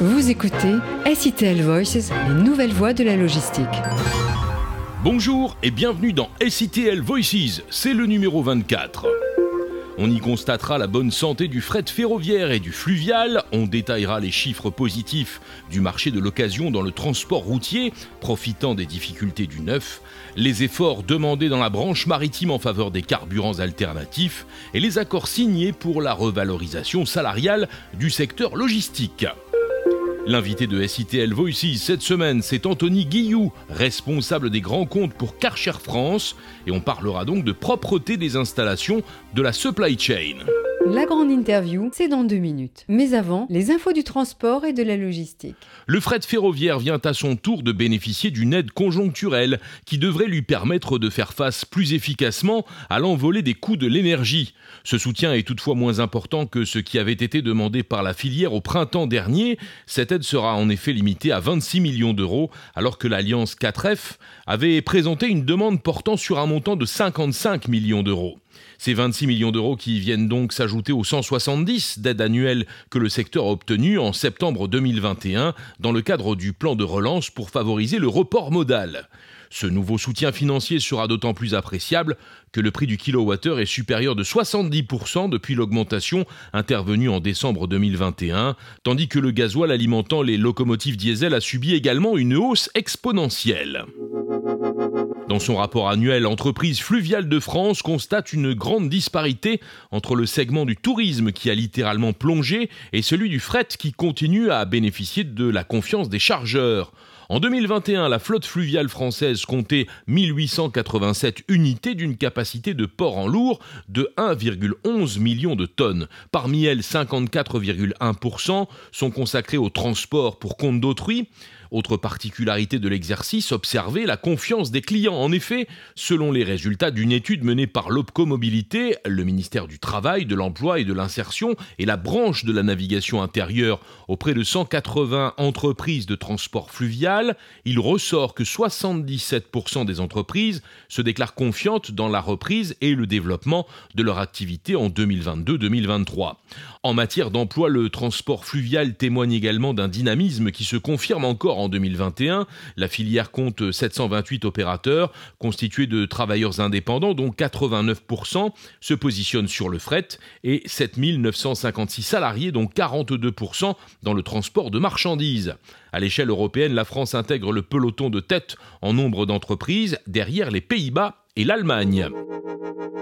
Vous écoutez SITL Voices, les nouvelles voies de la logistique. Bonjour et bienvenue dans SITL Voices, c'est le numéro 24. On y constatera la bonne santé du fret ferroviaire et du fluvial, on détaillera les chiffres positifs du marché de l'occasion dans le transport routier, profitant des difficultés du neuf, les efforts demandés dans la branche maritime en faveur des carburants alternatifs et les accords signés pour la revalorisation salariale du secteur logistique. L'invité de SITL Voices cette semaine, c'est Anthony Guillou, responsable des grands comptes pour Karcher France, et on parlera donc de propreté des installations de la supply chain. La grande interview, c'est dans deux minutes. Mais avant, les infos du transport et de la logistique. Le fret ferroviaire vient à son tour de bénéficier d'une aide conjoncturelle qui devrait lui permettre de faire face plus efficacement à l'envolée des coûts de l'énergie. Ce soutien est toutefois moins important que ce qui avait été demandé par la filière au printemps dernier. Cette aide sera en effet limitée à 26 millions d'euros, alors que l'Alliance 4F avait présenté une demande portant sur un montant de 55 millions d'euros. Ces 26 millions d'euros qui viennent donc s'ajouter aux 170 d'aides annuelles que le secteur a obtenues en septembre 2021 dans le cadre du plan de relance pour favoriser le report modal. Ce nouveau soutien financier sera d'autant plus appréciable que le prix du kilowattheure est supérieur de 70% depuis l'augmentation intervenue en décembre 2021, tandis que le gasoil alimentant les locomotives diesel a subi également une hausse exponentielle. Dans son rapport annuel, Entreprise fluviale de France constate une grande disparité entre le segment du tourisme qui a littéralement plongé et celui du fret qui continue à bénéficier de la confiance des chargeurs. En 2021, la flotte fluviale française comptait 1887 unités d'une capacité de port en lourd de 1,11 million de tonnes. Parmi elles, 54,1% sont consacrés au transport pour compte d'autrui. Autre particularité de l'exercice, observer la confiance des clients. En effet, selon les résultats d'une étude menée par l'OPCO Mobilité, le ministère du Travail, de l'Emploi et de l'Insertion et la branche de la navigation intérieure auprès de 180 entreprises de transport fluvial, il ressort que 77% des entreprises se déclarent confiantes dans la reprise et le développement de leur activité en 2022-2023. En matière d'emploi, le transport fluvial témoigne également d'un dynamisme qui se confirme encore en 2021. La filière compte 728 opérateurs constitués de travailleurs indépendants dont 89% se positionnent sur le fret et 7956 salariés dont 42% dans le transport de marchandises. À l'échelle européenne, la France intègre le peloton de tête en nombre d'entreprises derrière les Pays-Bas et l'Allemagne.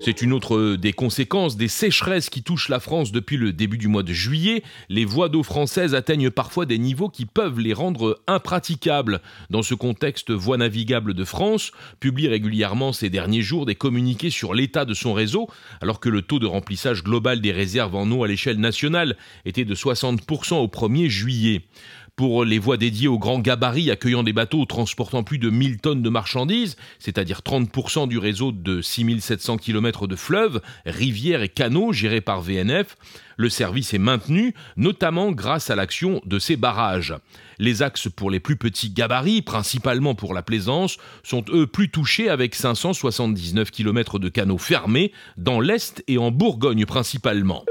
C'est une autre des conséquences des sécheresses qui touchent la France depuis le début du mois de juillet. Les voies d'eau françaises atteignent parfois des niveaux qui peuvent les rendre impraticables. Dans ce contexte, Voies navigables de France publie régulièrement ces derniers jours des communiqués sur l'état de son réseau, alors que le taux de remplissage global des réserves en eau à l'échelle nationale était de 60% au 1er juillet pour les voies dédiées aux grands gabarits accueillant des bateaux transportant plus de 1000 tonnes de marchandises, c'est-à-dire 30% du réseau de 6700 km de fleuves, rivières et canaux gérés par VNF, le service est maintenu, notamment grâce à l'action de ces barrages. Les axes pour les plus petits gabarits, principalement pour la plaisance, sont eux plus touchés avec 579 km de canaux fermés dans l'Est et en Bourgogne principalement.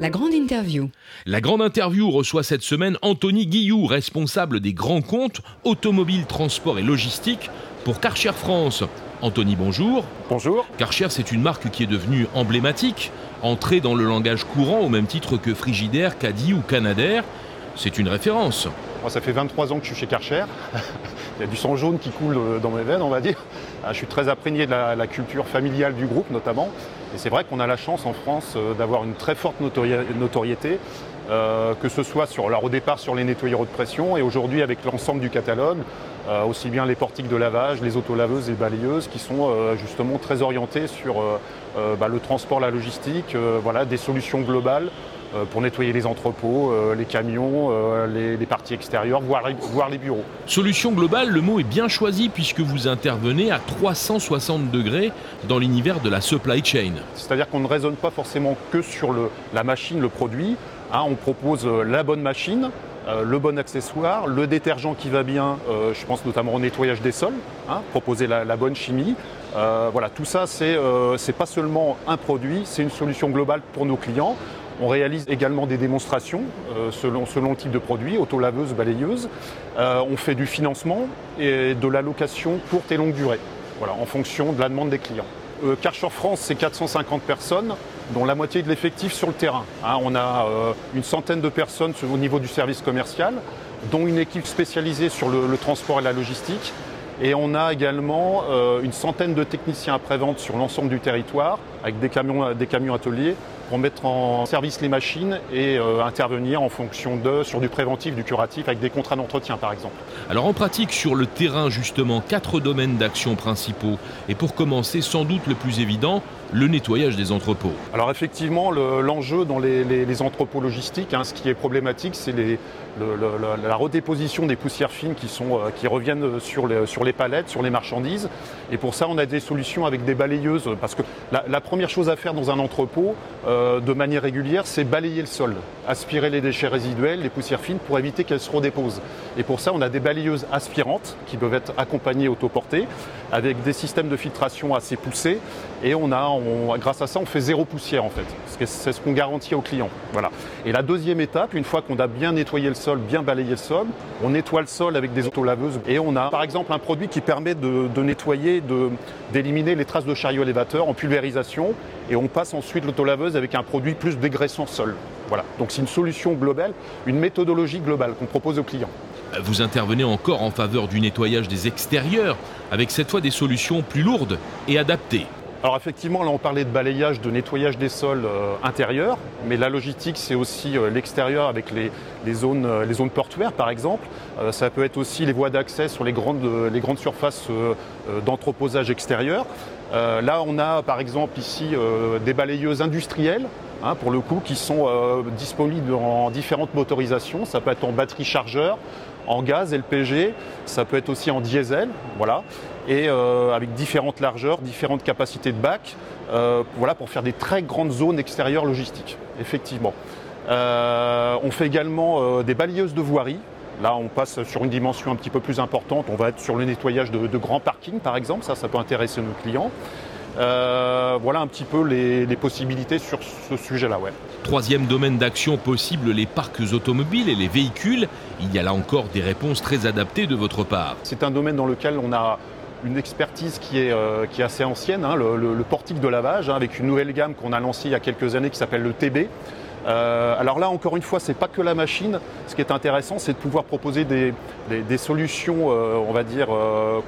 La grande interview. La grande interview reçoit cette semaine Anthony Guillou, responsable des grands comptes automobile, transport et logistique pour Karcher France. Anthony, bonjour. Bonjour. Karcher, c'est une marque qui est devenue emblématique, entrée dans le langage courant au même titre que Frigidaire, Caddy ou Canadair. C'est une référence. Moi, ça fait 23 ans que je suis chez Karcher. Il y a du sang jaune qui coule euh, dans mes veines, on va dire. Ah, je suis très imprégné de la, culture familiale du groupe, notamment. Et c'est vrai qu'on a la chance en France euh, d'avoir une très forte notoriété, euh, que ce soit sur, alors au départ sur les nettoyeurs de pression et aujourd'hui avec l'ensemble du catalogue, aussi bien les portiques de lavage, les autolaveuses et balayeuses qui sont justement très orientées sur bah, le transport, la logistique, voilà, des solutions globales euh, pour nettoyer les entrepôts, euh, les camions, euh, les, parties extérieures, voire, les bureaux. Solution globale, le mot est bien choisi puisque vous intervenez à 360 degrés dans l'univers de la supply chain. C'est-à-dire qu'on ne raisonne pas forcément que sur la machine, le produit. Hein. on propose la bonne machine, le bon accessoire, le détergent qui va bien, je pense notamment au nettoyage des sols, hein, proposer la, bonne chimie. voilà, tout ça, c'est n'est pas seulement un produit, c'est une solution globale pour nos clients. On réalise également des démonstrations selon, selon le type de produit, auto-laveuse, balayeuse. on fait du financement et de l'allocation courte et longue durée, voilà, en fonction de la demande des clients. Euh, France, c'est 450 personnes, dont la moitié de l'effectif sur le terrain. Hein. on a euh, une centaine de personnes au niveau du service commercial, dont une équipe spécialisée sur le, transport et la logistique. Et on a également euh, une centaine de techniciens après-vente sur l'ensemble du territoire, avec des camions ateliers, pour mettre en service les machines et intervenir en fonction de sur du préventif, du curatif, avec des contrats d'entretien par exemple. Alors en pratique, sur le terrain justement, quatre domaines d'action principaux. Et pour commencer, sans doute le plus évident, le nettoyage des entrepôts. Alors effectivement, l'enjeu dans les, entrepôts logistiques, hein, ce qui est problématique, c'est la redéposition des poussières fines qui, sont, euh, qui reviennent sur les, sur les, palettes, sur les marchandises. Et pour ça, on a des solutions avec des balayeuses. Parce que la, première chose à faire dans un entrepôt, euh, de manière régulière, c'est balayer le sol, aspirer les déchets résiduels, les poussières fines, pour éviter qu'elles se redéposent. Et pour ça, on a des balayeuses aspirantes qui peuvent être accompagnées autoportées, avec des systèmes de filtration assez poussés. Et on a, grâce à ça, on fait zéro poussière en fait. C'est ce qu'on garantit aux clients. Voilà. Et la deuxième étape, une fois qu'on a bien nettoyé le sol, bien balayé le sol, on nettoie le sol avec des autolaveuses. Et on a par exemple un produit qui permet de, nettoyer, d'éliminer les traces de chariot élévateur en pulvérisation. Et on passe ensuite l'autolaveuse avec un produit plus dégraissant sol. Voilà. Donc c'est une solution globale, une méthodologie globale qu'on propose aux clients. Vous intervenez encore en faveur du nettoyage des extérieurs, avec cette fois des solutions plus lourdes et adaptées. Alors effectivement, là on parlait de balayage, de nettoyage des sols euh, intérieurs, mais la logistique c'est aussi euh, l'extérieur avec les, zones, euh, les zones portuaires par exemple. ça peut être aussi les voies d'accès sur les grandes, les grandes surfaces d'entreposage extérieur. là on a par exemple ici des balayeuses industrielles hein, pour le coup, qui sont disponibles en différentes motorisations. Ça peut être en batterie chargeur, en gaz, LPG, ça peut être aussi en diesel, voilà, et euh, avec différentes largeurs, différentes capacités de bac, euh, voilà, pour faire des très grandes zones extérieures logistiques, effectivement. Euh, on fait également des balayeuses de voirie. Là, on passe sur une dimension un petit peu plus importante. On va être sur le nettoyage de, de grands parkings, par exemple. Ça, ça peut intéresser nos clients. Euh, voilà un petit peu les, possibilités sur ce sujet-là. Ouais. Troisième domaine d'action possible, les parcs automobiles et les véhicules. Il y a là encore des réponses très adaptées de votre part. C'est un domaine dans lequel on a une expertise qui est, euh, qui est assez ancienne, hein, le, portique de lavage, hein, avec une nouvelle gamme qu'on a lancée il y a quelques années qui s'appelle le TB. Euh, alors là, encore une fois, c'est pas que la machine. Ce qui est intéressant, c'est de pouvoir proposer des, solutions, on va dire,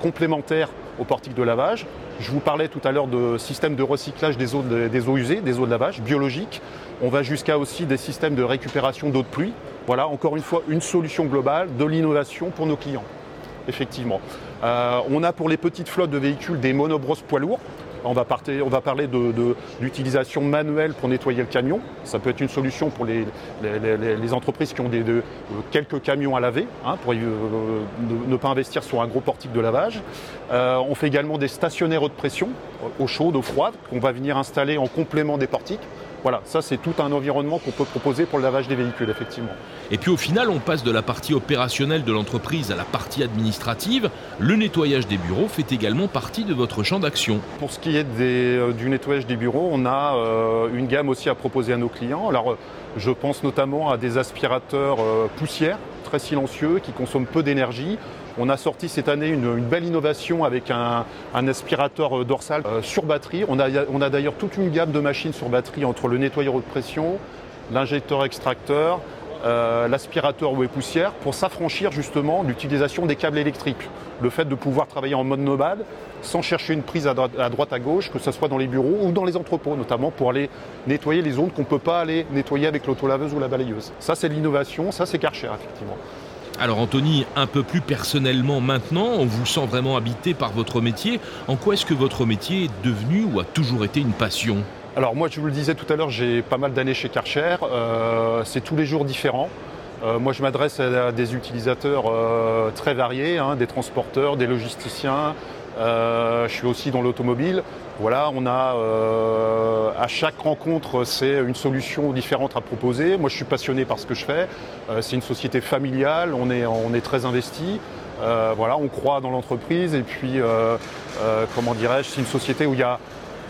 complémentaires au portique de lavage. Je vous parlais tout à l'heure de systèmes de recyclage des eaux, usées, des eaux de lavage biologiques. On va jusqu'à aussi des systèmes de récupération d'eau de pluie. Voilà, encore une fois, une solution globale, de l'innovation pour nos clients. Effectivement. Euh, on a pour les petites flottes de véhicules des monobrosses poids lourds. On va, parler d'utilisation manuelle pour nettoyer le camion. Ça peut être une solution pour les, entreprises qui ont euh, quelques camions à laver, hein, pour euh, ne, pas investir sur un gros portique de lavage. Euh, on fait également des stationnaires haute pression, eau chaude, eau froide, qu'on va venir installer en complément des portiques. Voilà, ça c'est tout un environnement qu'on peut proposer pour le lavage des véhicules, effectivement. Et puis au final, on passe de la partie opérationnelle de l'entreprise à la partie administrative. Le nettoyage des bureaux fait également partie de votre champ d'action. Pour ce qui est euh, du nettoyage des bureaux, on a euh, une gamme aussi à proposer à nos clients. Alors, euh, je pense notamment à des aspirateurs poussières, très silencieux, qui consomment peu d'énergie. On a sorti cette année une, belle innovation avec un, aspirateur dorsal sur batterie. On a, d'ailleurs toute une gamme de machines sur batterie entre le nettoyeur haute pression, l'injecteur extracteur, euh, l'aspirateur ou poussière pour s'affranchir justement de l'utilisation des câbles électriques. Le fait de pouvoir travailler en mode nomade sans chercher une prise à droite à, gauche, que ce soit dans les bureaux ou dans les entrepôts, notamment pour aller nettoyer les zones qu'on ne peut pas aller nettoyer avec l'autolaveuse ou la balayeuse. Ça, c'est l'innovation, ça, c'est Karcher, effectivement. Alors Anthony, un peu plus personnellement maintenant, on vous sent vraiment habité par votre métier. En quoi est-ce que votre métier est devenu ou a toujours été une passion? Alors moi, je vous le disais tout à l'heure, j'ai pas mal d'années chez Karcher. Euh, c'est tous les jours différents. Euh, moi, je m'adresse à des utilisateurs euh, très variés, hein, des transporteurs, des logisticiens. je suis aussi dans l'automobile. Voilà, on a à chaque rencontre, c'est une solution différente à proposer. Moi, je suis passionné par ce que je fais. c'est une société familiale, on est, on est très investi. voilà, on croit dans l'entreprise et puis, comment dirais-je, c'est une société où il y a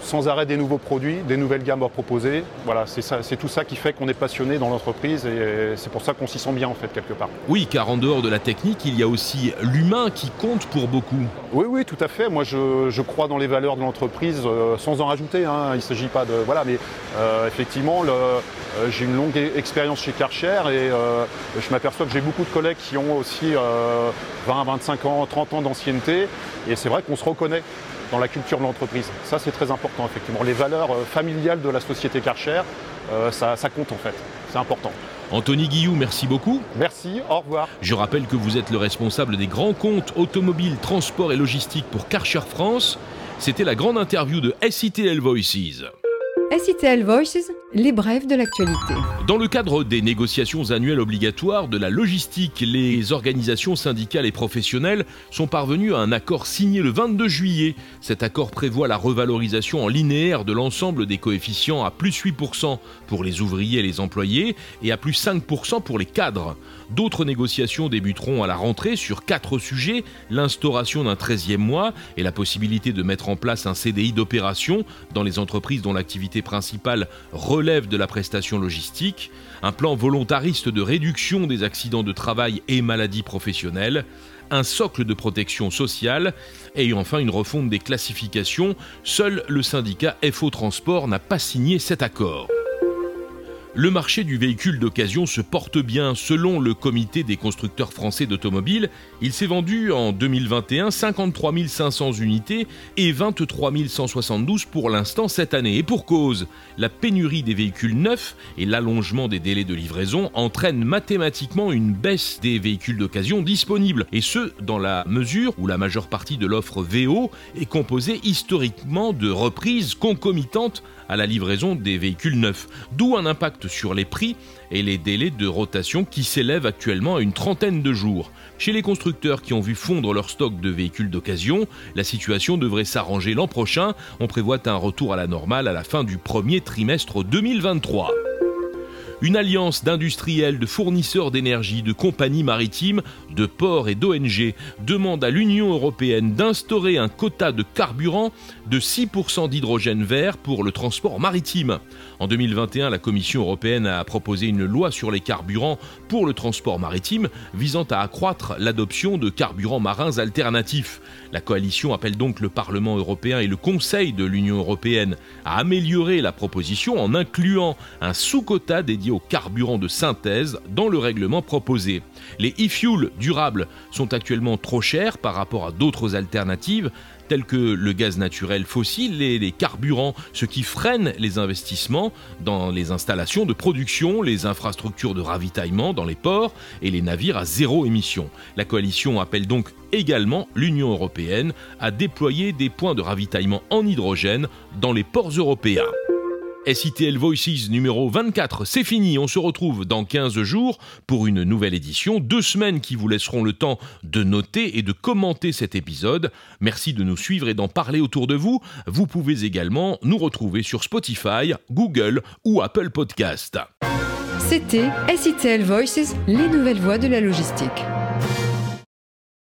sans arrêt des nouveaux produits, des nouvelles gammes à proposer. Voilà, c'est tout ça qui fait qu'on est passionné dans l'entreprise et c'est pour ça qu'on s'y sent bien en fait quelque part. Oui, car en dehors de la technique, il y a aussi l'humain qui compte pour beaucoup. Oui, oui, tout à fait. Moi, je, crois dans les valeurs de l'entreprise euh, sans en rajouter. Hein. Il ne s'agit pas de voilà, mais euh, effectivement, j'ai une longue expérience chez Karcher et je m'aperçois que j'ai beaucoup de collègues qui ont aussi 20, 25 ans, 30 ans d'ancienneté et c'est vrai qu'on se reconnaît dans la culture de l'entreprise. Ça, c'est très important, effectivement. Les valeurs euh, familiales de la société Karcher, euh, ça, ça compte en fait. C'est important. Anthony Guillou, merci beaucoup. Merci, au revoir. Je rappelle que vous êtes le responsable des grands comptes automobiles, transport et logistique pour Karcher France. C'était la grande interview de SITL Voices. SITL Voices, les brèves de l'actualité. Dans le cadre des négociations annuelles obligatoires de la logistique, les organisations syndicales et professionnelles sont parvenues à un accord signé le 22 juillet. Cet accord prévoit la revalorisation en linéaire de l'ensemble des coefficients à plus 8% pour les ouvriers et les employés et à plus 5% pour les cadres. D'autres négociations débuteront à la rentrée sur quatre sujets, l'instauration d'un 13e mois et la possibilité de mettre en place un CDI d'opération dans les entreprises dont l'activité principale relève de la prestation logistique, un plan volontariste de réduction des accidents de travail et maladies professionnelles, un socle de protection sociale et enfin une refonte des classifications. Seul le syndicat FO Transport n'a pas signé cet accord. Le marché du véhicule d'occasion se porte bien selon le comité des constructeurs français d'automobiles. Il s'est vendu en 2021 53 500 unités et 23 172 pour l'instant cette année. Et pour cause, la pénurie des véhicules neufs et l'allongement des délais de livraison entraînent mathématiquement une baisse des véhicules d'occasion disponibles. Et ce, dans la mesure où la majeure partie de l'offre VO est composée historiquement de reprises concomitantes à la livraison des véhicules neufs, d'où un impact sur les prix et les délais de rotation qui s'élèvent actuellement à une trentaine de jours. Chez les constructeurs qui ont vu fondre leur stock de véhicules d'occasion, la situation devrait s'arranger l'an prochain. On prévoit un retour à la normale à la fin du premier trimestre 2023. Une alliance d'industriels, de fournisseurs d'énergie, de compagnies maritimes, de ports et d'ONG demande à l'Union européenne d'instaurer un quota de carburant de 6% d'hydrogène vert pour le transport maritime. En 2021, la Commission européenne a proposé une loi sur les carburants pour le transport maritime visant à accroître l'adoption de carburants marins alternatifs. La coalition appelle donc le Parlement européen et le Conseil de l'Union européenne à améliorer la proposition en incluant un sous-quota dédié aux carburants de synthèse dans le règlement proposé. Les e-fuels durables sont actuellement trop chers par rapport à d'autres alternatives tels que le gaz naturel fossile et les carburants, ce qui freine les investissements dans les installations de production, les infrastructures de ravitaillement dans les ports et les navires à zéro émission. La coalition appelle donc également l'Union européenne à déployer des points de ravitaillement en hydrogène dans les ports européens. SITL Voices numéro 24, c'est fini, on se retrouve dans 15 jours pour une nouvelle édition, deux semaines qui vous laisseront le temps de noter et de commenter cet épisode. Merci de nous suivre et d'en parler autour de vous. Vous pouvez également nous retrouver sur Spotify, Google ou Apple Podcast. C'était SITL Voices, les nouvelles voies de la logistique.